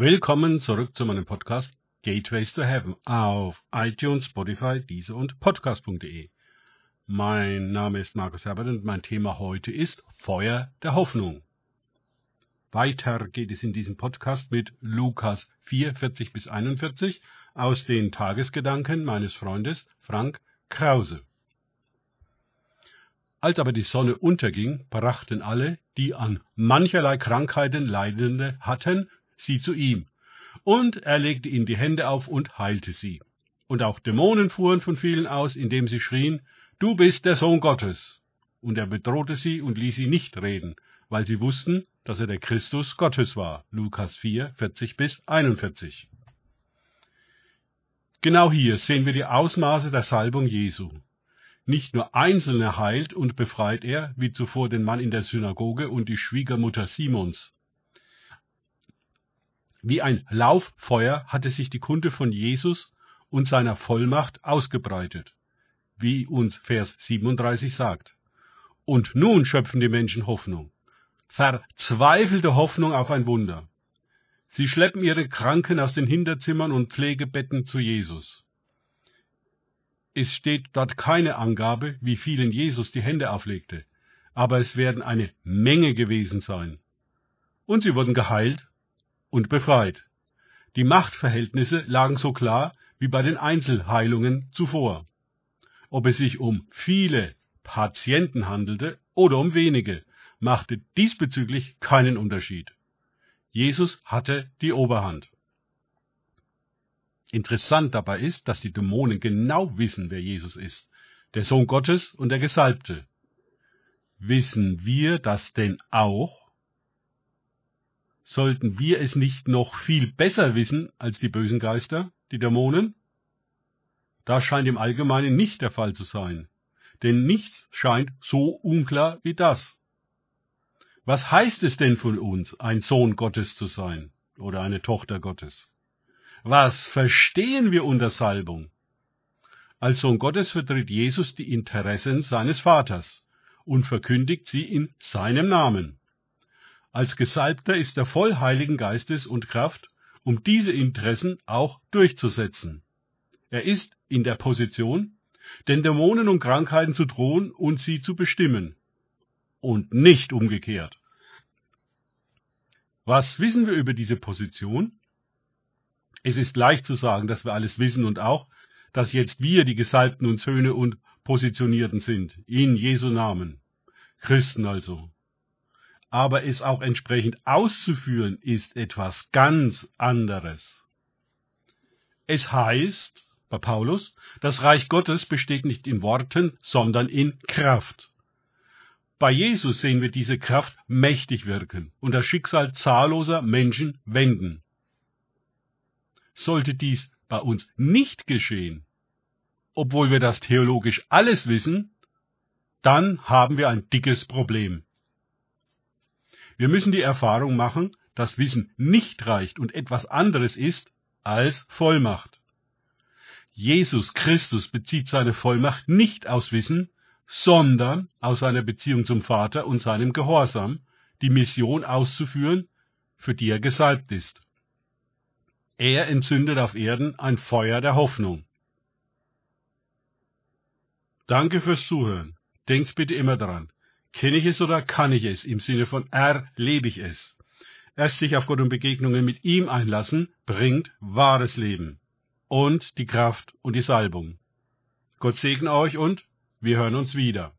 Willkommen zurück zu meinem Podcast Gateways to Heaven auf iTunes, Spotify, Diese und Podcast.de. Mein Name ist Markus Herbert und mein Thema heute ist Feuer der Hoffnung. Weiter geht es in diesem Podcast mit Lukas 4, 40 bis 41 aus den Tagesgedanken meines Freundes Frank Krause. Als aber die Sonne unterging, brachten alle, die an mancherlei Krankheiten Leidende hatten, sie zu ihm. Und er legte ihnen die Hände auf und heilte sie. Und auch Dämonen fuhren von vielen aus, indem sie schrien, Du bist der Sohn Gottes. Und er bedrohte sie und ließ sie nicht reden, weil sie wussten, dass er der Christus Gottes war. Lukas 4, 40 bis 41. Genau hier sehen wir die Ausmaße der Salbung Jesu. Nicht nur Einzelne heilt und befreit er, wie zuvor den Mann in der Synagoge und die Schwiegermutter Simons. Wie ein Lauffeuer hatte sich die Kunde von Jesus und seiner Vollmacht ausgebreitet, wie uns Vers 37 sagt. Und nun schöpfen die Menschen Hoffnung. Verzweifelte Hoffnung auf ein Wunder. Sie schleppen ihre Kranken aus den Hinterzimmern und Pflegebetten zu Jesus. Es steht dort keine Angabe, wie vielen Jesus die Hände auflegte, aber es werden eine Menge gewesen sein. Und sie wurden geheilt und befreit. Die Machtverhältnisse lagen so klar wie bei den Einzelheilungen zuvor. Ob es sich um viele Patienten handelte oder um wenige, machte diesbezüglich keinen Unterschied. Jesus hatte die Oberhand. Interessant dabei ist, dass die Dämonen genau wissen, wer Jesus ist, der Sohn Gottes und der Gesalbte. Wissen wir das denn auch? Sollten wir es nicht noch viel besser wissen als die bösen Geister, die Dämonen? Das scheint im Allgemeinen nicht der Fall zu sein, denn nichts scheint so unklar wie das. Was heißt es denn von uns, ein Sohn Gottes zu sein oder eine Tochter Gottes? Was verstehen wir unter Salbung? Als Sohn Gottes vertritt Jesus die Interessen seines Vaters und verkündigt sie in seinem Namen. Als Gesalbter ist er voll Heiligen Geistes und Kraft, um diese Interessen auch durchzusetzen. Er ist in der Position, den Dämonen und Krankheiten zu drohen und sie zu bestimmen. Und nicht umgekehrt. Was wissen wir über diese Position? Es ist leicht zu sagen, dass wir alles wissen und auch, dass jetzt wir die Gesalbten und Söhne und Positionierten sind, in Jesu Namen. Christen also aber es auch entsprechend auszuführen, ist etwas ganz anderes. Es heißt bei Paulus, das Reich Gottes besteht nicht in Worten, sondern in Kraft. Bei Jesus sehen wir diese Kraft mächtig wirken und das Schicksal zahlloser Menschen wenden. Sollte dies bei uns nicht geschehen, obwohl wir das theologisch alles wissen, dann haben wir ein dickes Problem. Wir müssen die Erfahrung machen, dass Wissen nicht reicht und etwas anderes ist als Vollmacht. Jesus Christus bezieht seine Vollmacht nicht aus Wissen, sondern aus seiner Beziehung zum Vater und seinem Gehorsam, die Mission auszuführen, für die er gesalbt ist. Er entzündet auf Erden ein Feuer der Hoffnung. Danke fürs Zuhören. Denkt bitte immer daran. Kenne ich es oder kann ich es? Im Sinne von erlebe ich es. Erst sich auf Gott und Begegnungen mit ihm einlassen, bringt wahres Leben. Und die Kraft und die Salbung. Gott segne euch und wir hören uns wieder.